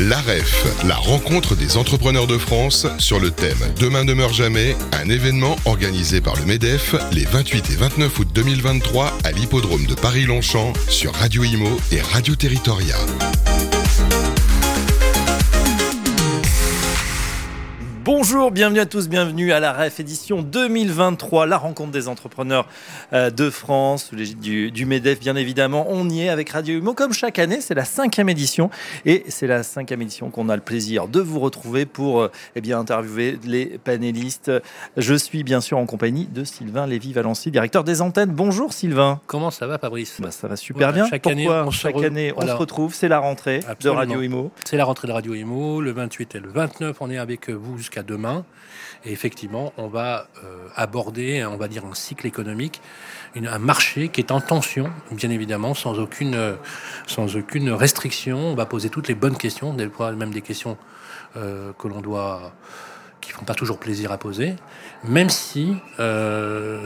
L'AREF, la rencontre des entrepreneurs de France sur le thème Demain ne meurt jamais, un événement organisé par le MEDEF les 28 et 29 août 2023 à l'hippodrome de Paris-Longchamp sur Radio Imo et Radio Territoria. Bonjour, bienvenue à tous, bienvenue à la REF édition 2023, la rencontre des entrepreneurs euh, de France, sous l'égide du, MEDEF bien évidemment. On y est avec Radio Humo comme chaque année, c'est la cinquième édition et c'est la cinquième édition qu'on a le plaisir de vous retrouver pour euh, eh bien, interviewer les panélistes. Je suis bien sûr en compagnie de Sylvain Lévy-Valency, directeur des antennes. Bonjour Sylvain. Comment ça va Fabrice? Bah, Ça va super bien. Chaque année, on chaque se année on se retrouve, c'est la rentrée de Radio Imo. C'est la rentrée de Radio Imo, le 28 et le 29, on est avec vous jusqu'à demain. Et effectivement, on va euh, aborder, on va dire, un cycle économique, un marché qui est en tension, bien évidemment, sans aucune, euh, sans aucune restriction. On va poser toutes les bonnes questions, même des questions euh, que l'on doit qui font pas toujours plaisir à poser, même si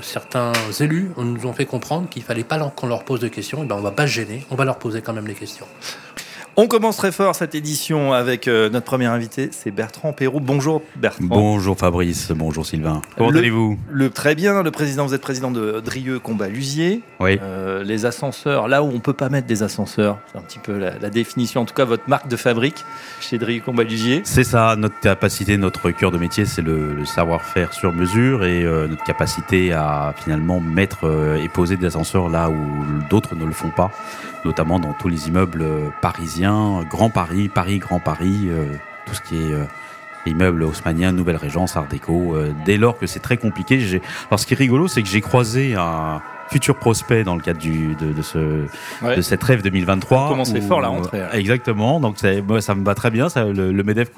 certains élus nous ont fait comprendre qu'il fallait pas qu'on leur pose de questions, et ben on va pas se gêner, on va leur poser quand même les questions. On commence très fort cette édition avec euh, notre premier invité, c'est Bertrand Perrault. Bonjour Bertrand. Bonjour Fabrice, bonjour Sylvain. Comment allez-vous? le, Très bien, le président, vous êtes président de Drieux Combat-Lusier. Oui. Euh, les ascenseurs, là où on ne peut pas mettre des ascenseurs, c'est un petit peu la, définition, en tout cas votre marque de fabrique chez Drieux Combat-Lusier. C'est ça, notre capacité, notre cœur de métier, c'est le, savoir-faire sur mesure et euh, notre capacité à finalement mettre et poser des ascenseurs là où d'autres ne le font pas notamment dans tous les immeubles euh, Grand Paris, Paris, Grand Paris, euh, tout ce qui est euh, immeuble haussmannien, Nouvelle Régence, Art déco. dès lors que c'est très compliqué, alors ce qui est rigolo, c'est que j'ai croisé un futur prospect dans le cadre du, de, de, ce, de cette rêve 2023. Commencer fort la rentrée. Exactement, donc moi, ça me va très bien. Ça, le, MEDEF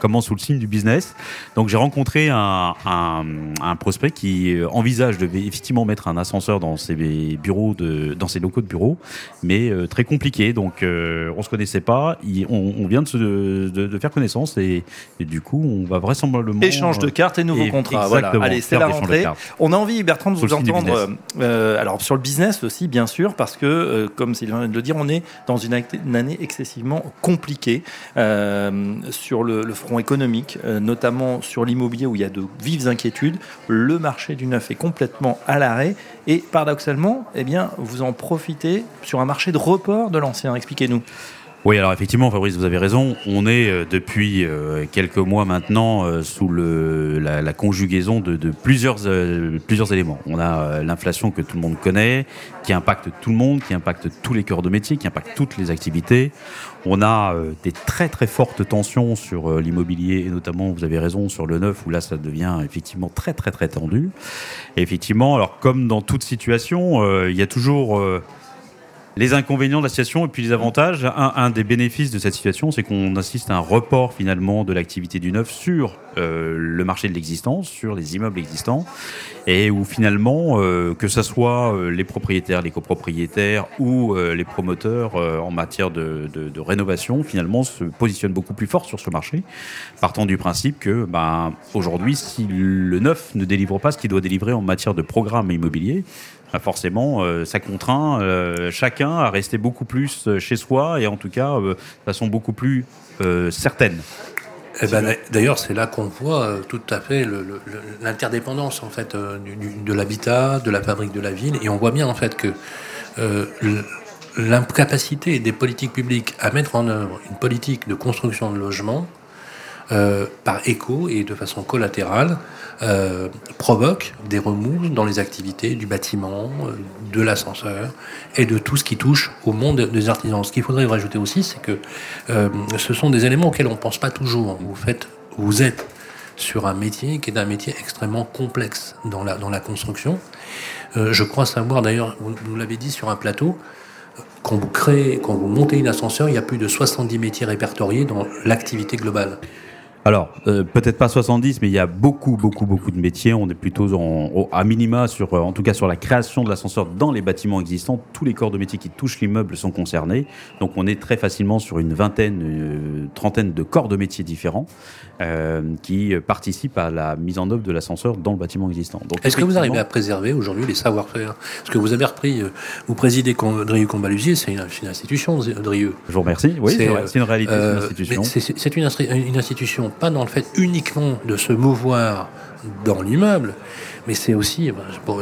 commence sous le signe du business. Donc j'ai rencontré un, un, un, prospect qui envisage de effectivement mettre un ascenseur dans ses bureaux, de, dans ses locaux de bureau, mais euh, très compliqué. Donc euh, on se connaissait pas. on, on, vient de, se, de, de, faire connaissance et, du coup on va vraisemblablement échange de cartes et nouveaux contrats. Voilà. Allez, c'est la rentrée. On a envie, Bertrand, de vous entendre. Euh, alors sur le business aussi, bien sûr, parce que, euh, comme Sylvain vient de le dire, on est dans une, année excessivement compliquée euh, sur le, front économique, notamment sur l'immobilier où il y a de vives inquiétudes. Le marché du neuf est complètement à l'arrêt et paradoxalement, eh bien, vous en profitez sur un marché de report de l'ancien. Expliquez-nous. Oui, alors effectivement, Fabrice, vous avez raison. On est euh, depuis euh, quelques mois maintenant euh, sous la, conjugaison de, plusieurs, éléments. On a l'inflation que tout le monde connaît, qui impacte tout le monde, qui impacte tous les cœurs de métier, qui impacte toutes les activités. On a des très très fortes tensions sur l'immobilier et notamment, vous avez raison, sur le neuf où là ça devient effectivement très très très tendu. Effectivement, alors comme dans toute situation, il y a toujours les inconvénients de la situation et puis les avantages. Un, des bénéfices de cette situation, c'est qu'on assiste à un report finalement de l'activité du neuf sur euh, le marché de l'existence, sur les immeubles existants, et où finalement, euh, que ce soit euh, les propriétaires, les copropriétaires ou les promoteurs en matière de, rénovation, finalement se positionnent beaucoup plus fort sur ce marché, partant du principe que ben, aujourd'hui, si le neuf ne délivre pas ce qu'il doit délivrer en matière de programme immobilier, ben, forcément, ça contraint chacun à rester beaucoup plus chez soi et en tout cas de façon beaucoup plus certaine. Eh ben, D'ailleurs, c'est là qu'on voit euh, tout à fait l'interdépendance en fait euh, de l'habitat, de la fabrique de la ville, et on voit bien en fait que euh, l'incapacité des politiques publiques à mettre en œuvre une politique de construction de logements euh, par écho et de façon collatérale, euh, provoque des remous dans les activités du bâtiment, euh, de l'ascenseur et de tout ce qui touche au monde des artisans. Ce qu'il faudrait rajouter aussi, c'est que ce sont des éléments auxquels on ne pense pas toujours. Vous, faites, vous êtes sur un métier qui est un métier extrêmement complexe dans la, dans la construction. je crois savoir, d'ailleurs, vous, vous l'avez dit sur un plateau, quand vous quand vous montez une ascenseur, il y a plus de 70 métiers répertoriés dans l'activité globale. Alors, euh, peut-être pas 70, mais il y a beaucoup, beaucoup, beaucoup de métiers. On est plutôt en, à minima sur, euh, en tout cas, sur la création de l'ascenseur dans les bâtiments existants. Tous les corps de métiers qui touchent l'immeuble sont concernés. Donc, on est très facilement sur une vingtaine, euh, trentaine de corps de métiers différents qui participent à la mise en œuvre de l'ascenseur dans le bâtiment existant. Est-ce que vous arrivez à préserver aujourd'hui les savoir-faire? Parce que vous avez repris, vous présidez Drieux Combalusier, c'est une, une, institution, Drieux. Je vous remercie. Oui, c'est une réalité, c'est une institution. C'est une, une institution pas dans le fait uniquement de se mouvoir dans l'immeuble, mais c'est aussi,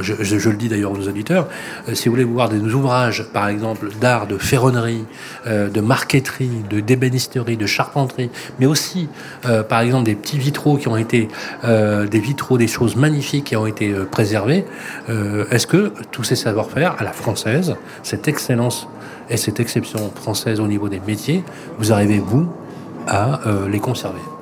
je, le dis d'ailleurs aux auditeurs, euh, si vous voulez voir des ouvrages, par exemple, d'art, de ferronnerie, euh, de marqueterie, de d'ébénisterie, de charpenterie, mais aussi, euh, par exemple, des petits vitraux qui ont été, des vitraux, des choses magnifiques qui ont été préservés, est-ce que tous ces savoir-faire à la française, cette excellence et cette exception française au niveau des métiers, vous arrivez, vous, à les conserver?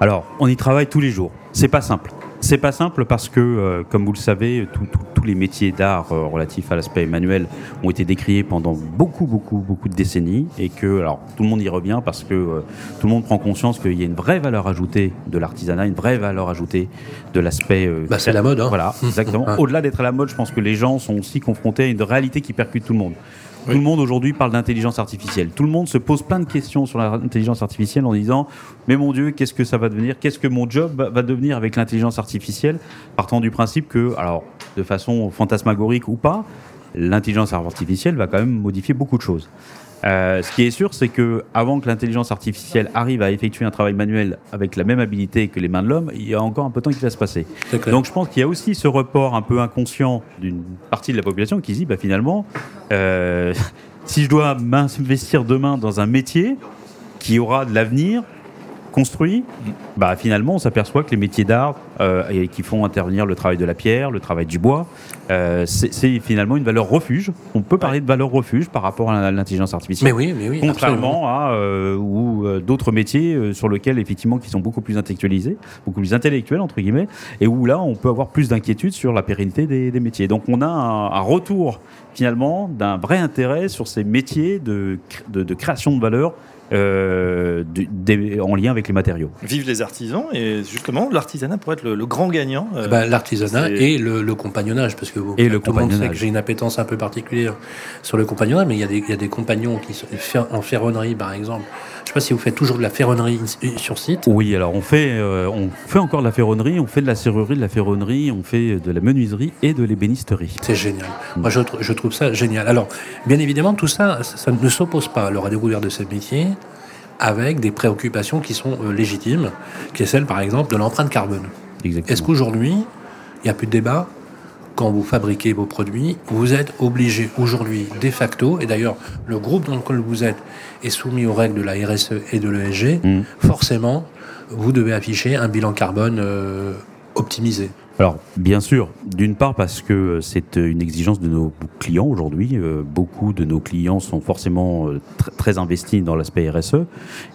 Alors, on y travaille tous les jours. C'est pas simple. C'est pas simple parce que, euh, comme vous le savez, tous les métiers d'art euh, relatifs à l'aspect manuel ont été décriés pendant beaucoup, beaucoup, beaucoup de décennies et que, alors, tout le monde y revient parce que euh, tout le monde prend conscience qu'il y a une vraie valeur ajoutée de l'artisanat, une vraie valeur ajoutée de l'aspect. bah, c'est la mode, hein. Voilà, exactement. Au-delà d'être à la mode, je pense que les gens sont aussi confrontés à une réalité qui percute tout le monde. Tout le monde aujourd'hui parle d'intelligence artificielle. Tout le monde se pose plein de questions sur l'intelligence artificielle en disant Mais mon Dieu, qu'est-ce que ça va devenir? Qu'est-ce que mon job va devenir avec l'intelligence artificielle? Partant du principe que, alors, de façon fantasmagorique ou pas, l'intelligence artificielle va quand même modifier beaucoup de choses. Euh, ce qui est sûr, c'est que avant que l'intelligence artificielle arrive à effectuer un travail manuel avec la même habilité que les mains de l'homme, il y a encore un peu de temps qui va se passer. Donc je pense qu'il y a aussi ce report un peu inconscient d'une partie de la population qui dit bah, finalement, euh, si je dois m'investir demain dans un métier qui aura de l'avenir, construit, bah finalement on s'aperçoit que les métiers d'art euh, qui font intervenir le travail de la pierre, le travail du bois, euh, c'est finalement une valeur refuge. On peut parler de valeur refuge par rapport à l'intelligence artificielle. Mais oui, mais oui. Contrairement à euh, ou d'autres métiers sur lesquels effectivement qui sont beaucoup plus intellectualisés, beaucoup plus intellectuels entre guillemets, et où là on peut avoir plus d'inquiétude sur la pérennité des, métiers. Donc on a un, retour finalement d'un vrai intérêt sur ces métiers de, de, de création de valeur euh, en lien avec les matériaux. Vive les artisans et justement l'artisanat pourrait être le, grand gagnant. Euh, bah, l'artisanat et le, compagnonnage parce que vous, et le tout le monde sait que j'ai une appétence un peu particulière sur le compagnonnage, mais il y a des, il y a des compagnons qui sont en ferronnerie par exemple. Je ne sais pas si vous faites toujours de la ferronnerie sur site. Oui, alors on fait, euh, on fait encore de la ferronnerie, on fait de la serrurerie, de la ferronnerie, on fait de la menuiserie et de l'ébénisterie. C'est génial. Moi, je, je, trouve ça génial. Alors, bien évidemment, tout ça, ça, ne s'oppose pas à la découverte de ce métier avec des préoccupations qui sont euh, légitimes, qui est celle par exemple de l'empreinte carbone. Est-ce qu'aujourd'hui, il n'y a plus de débat quand vous fabriquez vos produits, vous êtes obligé aujourd'hui, de facto, et d'ailleurs le groupe dans lequel vous êtes est soumis aux règles de la RSE et de l'ESG, mm. forcément, vous devez afficher un bilan carbone euh, optimisé. Alors, bien sûr, d'une part parce que c'est une exigence de nos clients aujourd'hui. Euh, beaucoup de nos clients sont forcément euh, très investis dans l'aspect RSE.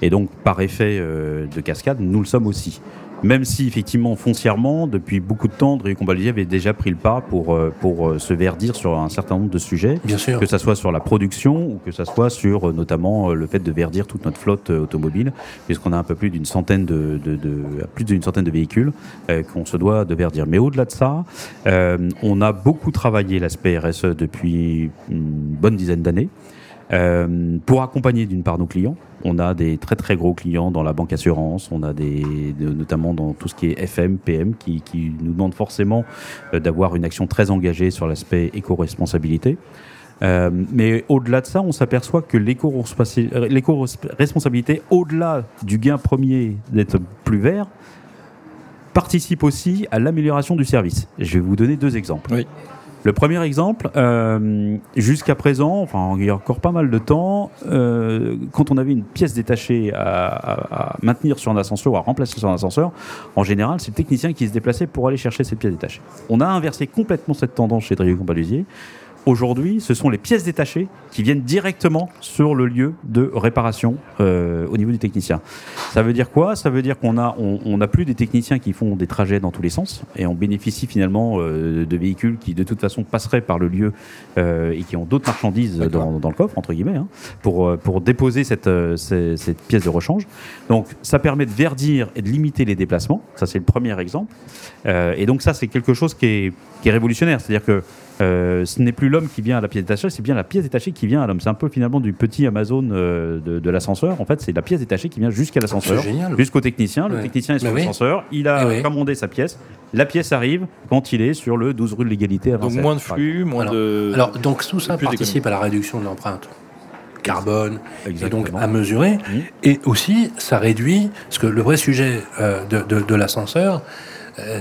Et donc, par effet euh, de cascade, nous le sommes aussi. Même si effectivement foncièrement, depuis beaucoup de temps, Drieu Combalier avait déjà pris le pas pour, euh, pour euh, se verdir sur un certain nombre de sujets. Bien sûr. Que ce soit sur la production ou que ce soit sur euh, notamment le fait de verdir toute notre flotte automobile, puisqu'on a un peu plus d'une centaine de, de, de, plus d'une centaine de véhicules qu'on se doit de verdir. Mais au-delà de ça, on a beaucoup travaillé l'aspect RSE depuis une bonne dizaine d'années. Euh, pour accompagner d'une part nos clients. On a des très très gros clients dans la banque assurance, on a des notamment dans tout ce qui est FM, PM, qui, nous demandent forcément euh, d'avoir une action très engagée sur l'aspect éco-responsabilité. Euh, mais au-delà de ça, on s'aperçoit que l'éco-responsabilité, au-delà du gain premier d'être plus vert, participe aussi à l'amélioration du service. Je vais vous donner deux exemples. Oui. Le premier exemple, euh, jusqu'à présent, enfin il y a encore pas mal de temps, euh, quand on avait une pièce détachée à, maintenir sur un ascenseur ou à remplacer sur un ascenseur, en général c'est le technicien qui se déplaçait pour aller chercher cette pièce détachée. On a inversé complètement cette tendance chez Drieux Compalusier aujourd'hui, ce sont les pièces détachées qui viennent directement sur le lieu de réparation euh, au niveau du technicien. Ça veut dire quoi? Ça veut dire qu'on a, on, a plus des techniciens qui font des trajets dans tous les sens et on bénéficie finalement euh, de véhicules qui de toute façon passeraient par le lieu euh, et qui ont d'autres marchandises dans, dans, le coffre entre guillemets hein, pour pour déposer cette, cette, cette pièce de rechange. Donc ça permet de verdir et de limiter les déplacements. Ça c'est le premier exemple. et donc ça c'est quelque chose qui est, qui est révolutionnaire, c'est-à-dire que euh, ce n'est plus l'homme qui vient à la pièce détachée, c'est bien la pièce détachée qui vient à l'homme. C'est un peu finalement du petit Amazon euh, de, l'ascenseur. En fait, c'est la pièce détachée qui vient jusqu'à l'ascenseur, jusqu'au technicien. Le technicien est sur l'ascenseur, il a eh commandé sa pièce. La pièce arrive quand il est sur le 12 rue de l'égalité. Donc moins de flux, moins de. Alors donc tout ça participe à la réduction de l'empreinte carbone et donc à mesurer. Mmh. Et aussi, ça réduit, parce que le vrai sujet euh, de l'ascenseur, euh,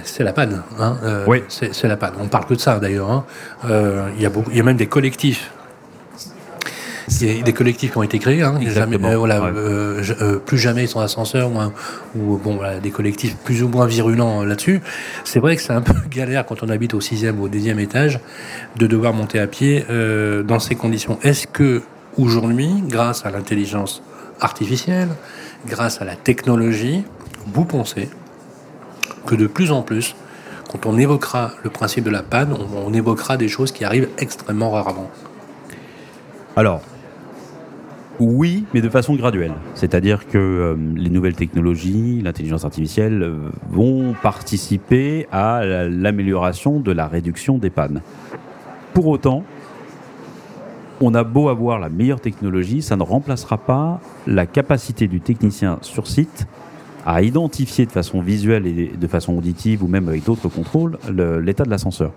c'est la panne. Hein, euh, oui. C'est la panne. On parle que de ça d'ailleurs. Hein. Euh, il y, a même des collectifs. Il y a des collectifs qui ont été créés. Hein. Jamais, plus jamais sans ascenseur ou, bon, des collectifs plus ou moins virulents là-dessus. C'est vrai que c'est un peu galère quand on habite au sixième ou au deuxième étage de devoir monter à pied dans ces conditions. Est-ce que aujourd'hui, grâce à l'intelligence artificielle, grâce à la technologie, vous pensez que de plus en plus, quand on évoquera le principe de la panne, on, évoquera des choses qui arrivent extrêmement rarement. Alors, oui, mais de façon graduelle. C'est-à-dire que euh, les nouvelles technologies, l'intelligence artificielle euh, vont participer à l'amélioration de la réduction des pannes. Pour autant, on a beau avoir la meilleure technologie, ça ne remplacera pas la capacité du technicien sur site à identifier de façon visuelle et de façon auditive ou même avec d'autres contrôles l'état de l'ascenseur.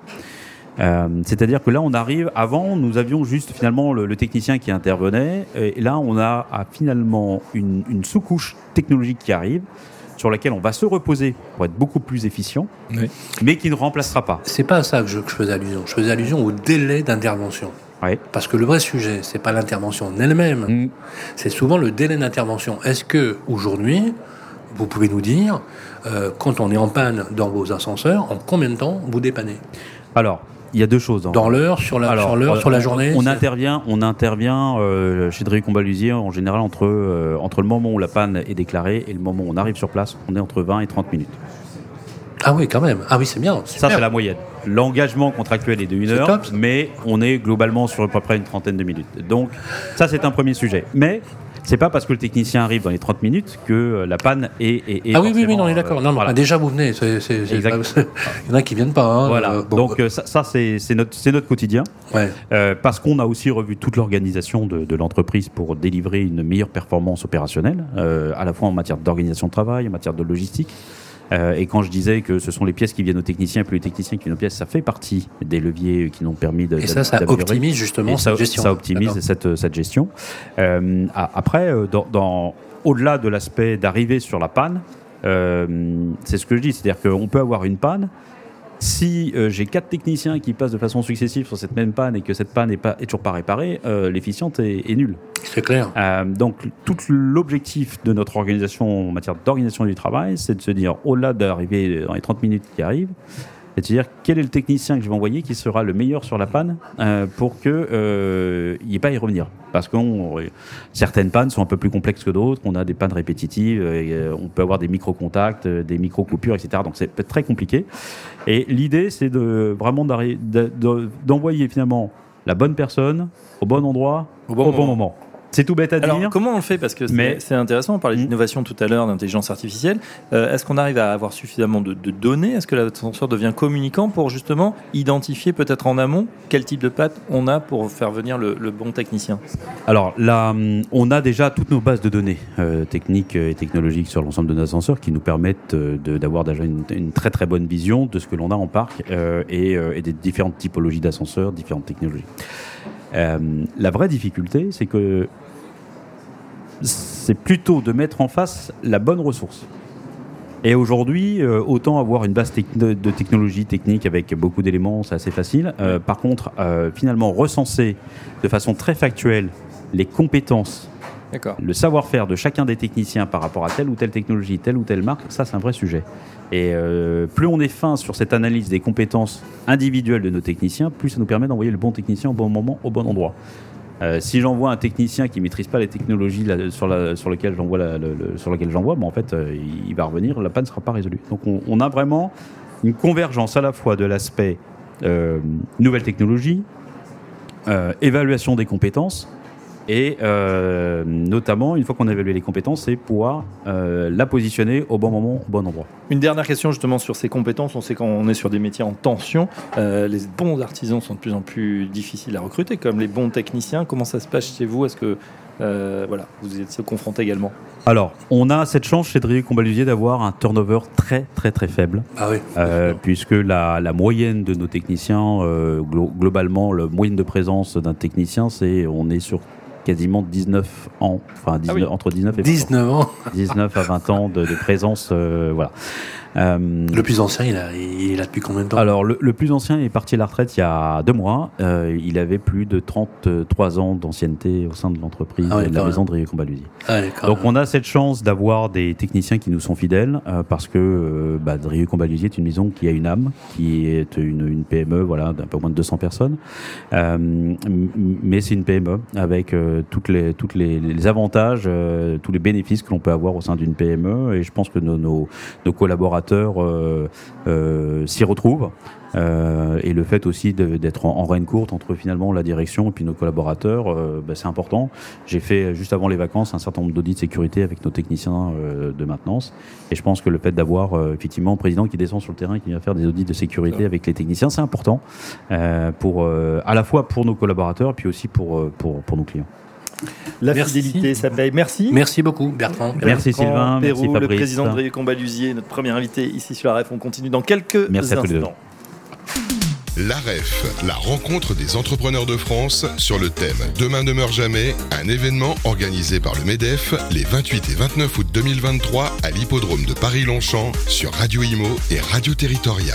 Euh, c'est-à-dire que là, on arrive. Avant, nous avions juste finalement le, technicien qui intervenait, et là, on a, finalement une, sous-couche technologique qui arrive sur laquelle on va se reposer pour être beaucoup plus efficient, mais qui ne remplacera pas. C'est pas à ça que je, faisais allusion. Je faisais allusion au délai d'intervention. Parce que le vrai sujet, c'est pas l'intervention en elle-même, mm. c'est souvent le délai d'intervention. Est-ce que aujourd'hui, vous pouvez nous dire, euh, quand on est en panne dans vos ascenseurs, en combien de temps vous dépannez Alors, il y a deux choses. Hein. Dans l'heure, sur la, sur, l'heure, sur la journée On intervient, on intervient euh, chez Drey Combalusier en général entre, euh, entre le moment où la panne est déclarée et le moment où on arrive sur place. On est entre 20 et 30 minutes. Ah oui, quand même. Ah oui, c'est bien. Ça, c'est la moyenne. L'engagement contractuel est de 1 heure, mais on est globalement sur à peu près une trentaine de minutes. Donc, ça, c'est un premier sujet. Mais c'est pas parce que le technicien arrive dans les 30 minutes que euh, la panne est. ah oui, oui, oui, on est d'accord. Non, non, déjà vous venez. C'est, il y en a qui viennent pas. Hein. Voilà. Euh, Donc euh, ça, c'est, notre, notre, quotidien. Ouais. parce qu'on a aussi revu toute l'organisation de, de, l'entreprise pour délivrer une meilleure performance opérationnelle, à la fois en matière d'organisation de travail, en matière de logistique. Euh, et quand je disais que ce sont les pièces qui viennent aux techniciens plus les techniciens qui viennent aux pièces, ça fait partie des leviers qui nous ont permis de. Et ça, ça optimise justement cette gestion. Ça optimise cette, cette, gestion. Euh, après, euh, dans, dans au-delà de l'aspect d'arriver sur la panne, euh, c'est ce que je dis, c'est-à-dire qu'on peut avoir une panne, si euh, j'ai quatre techniciens qui passent de façon successive sur cette même panne et que cette panne n'est pas, est toujours pas réparée, euh, l'efficience est, nulle. C'est clair. Euh, donc, tout l'objectif de notre organisation en matière d'organisation du travail, c'est de se dire, au-delà d'arriver dans les 30 minutes qui arrivent, c'est-à-dire quel est le technicien que je vais envoyer qui sera le meilleur sur la panne euh, pour que euh, il n'y ait pas à y revenir? Parce que certaines pannes sont un peu plus complexes que d'autres. On a des pannes répétitives, et, on peut avoir des micro-contacts, des micro-coupures, etc. Donc c'est très compliqué. Et l'idée, c'est de vraiment d'envoyer finalement la bonne personne au bon endroit au bon moment. C'est tout bête à Alors, dire. Comment on le fait? Parce que c'est intéressant, on parlait mm. d'innovation tout à l'heure, d'intelligence artificielle. Euh, est-ce qu'on arrive à avoir suffisamment de, données? Est-ce que l'ascenseur devient communicant pour justement identifier peut-être en amont quel type de patte on a pour faire venir le, bon technicien? Alors là, mm, on a déjà toutes nos bases de données euh, techniques et technologiques sur l'ensemble de nos ascenseurs qui nous permettent euh, d'avoir déjà une, très très bonne vision de ce que l'on a en parc et, et, des différentes typologies d'ascenseurs, différentes technologies. La vraie difficulté, c'est que c'est plutôt de mettre en face la bonne ressource. Et aujourd'hui, euh, autant avoir une base de technologie technique avec beaucoup d'éléments, c'est assez facile. Euh, par contre, euh, finalement, recenser de façon très factuelle les compétences Le savoir-faire de chacun des techniciens par rapport à telle ou telle technologie, telle ou telle marque, ça c'est un vrai sujet. Et euh, plus on est fin sur cette analyse des compétences individuelles de nos techniciens, plus ça nous permet d'envoyer le bon technicien au bon moment, au bon endroit. Euh, si j'envoie un technicien qui maîtrise pas les technologies sur, la, sur j'envoie, sur j'envoie, bon, en fait, euh, il, va revenir, la panne ne sera pas résolue. Donc on, on, a vraiment une convergence à la fois de l'aspect nouvelle technologie, évaluation des compétences, et euh, notamment, une fois qu'on a évalué les compétences, c'est pouvoir euh, la positionner au bon moment, au bon endroit. Une dernière question justement sur ces compétences. On sait qu'on est sur des métiers en tension, euh, les bons artisans sont de plus en plus difficiles à recruter, comme les bons techniciens. Comment ça se passe chez vous? Est-ce que voilà, vous êtes confronté également? Alors, on a cette chance chez Drieux Combalusier d'avoir un turnover très très très faible. Ah oui. puisque la, la, moyenne de nos techniciens, globalement, la moyenne de présence d'un technicien, c'est on est sur quasiment 19 ans, enfin ah entre 19 et 19 ans. 19 à 20 ans de, présence, euh, voilà. Euh, le plus ancien, il, a, il est là depuis combien de temps? Alors, le, plus ancien est parti à la retraite il y a deux mois. Euh, il avait plus de 33 ans d'ancienneté au sein de l'entreprise ah de la maison de Combalusier. Ah, Donc, on a cette chance d'avoir des techniciens qui nous sont fidèles euh, parce que bah, Combalusier est une maison qui a une âme, qui est une, une PME, voilà, d'un peu moins de 200 personnes. mais c'est une PME avec toutes les, toutes les, les avantages, tous les bénéfices que l'on peut avoir au sein d'une PME. Et je pense que nos, nos, nos collaborateurs euh, euh, s'y retrouvent. Euh, et le fait aussi d'être en, en courte entre finalement la direction et puis nos collaborateurs, bah, c'est important. J'ai fait juste avant les vacances un certain nombre d'audits de sécurité avec nos techniciens de maintenance. Et je pense que le fait d'avoir effectivement un président qui descend sur le terrain et qui vient faire des audits de sécurité avec les techniciens, c'est important pour à la fois pour nos collaborateurs puis aussi pour, pour, pour nos clients. La fidélité, ça paye. Merci. Merci beaucoup, Bertrand. Merci Sylvain. merci Fabrice. le président de Combalusier, notre premier invité ici sur la REF. On continue dans quelques merci instants. La REF, la rencontre des entrepreneurs de France sur le thème Demain ne meurt jamais, un événement organisé par le MEDEF les 28 et 29 août 2023 à l'hippodrome de Paris-Longchamp sur Radio Imo et Radio Territoria.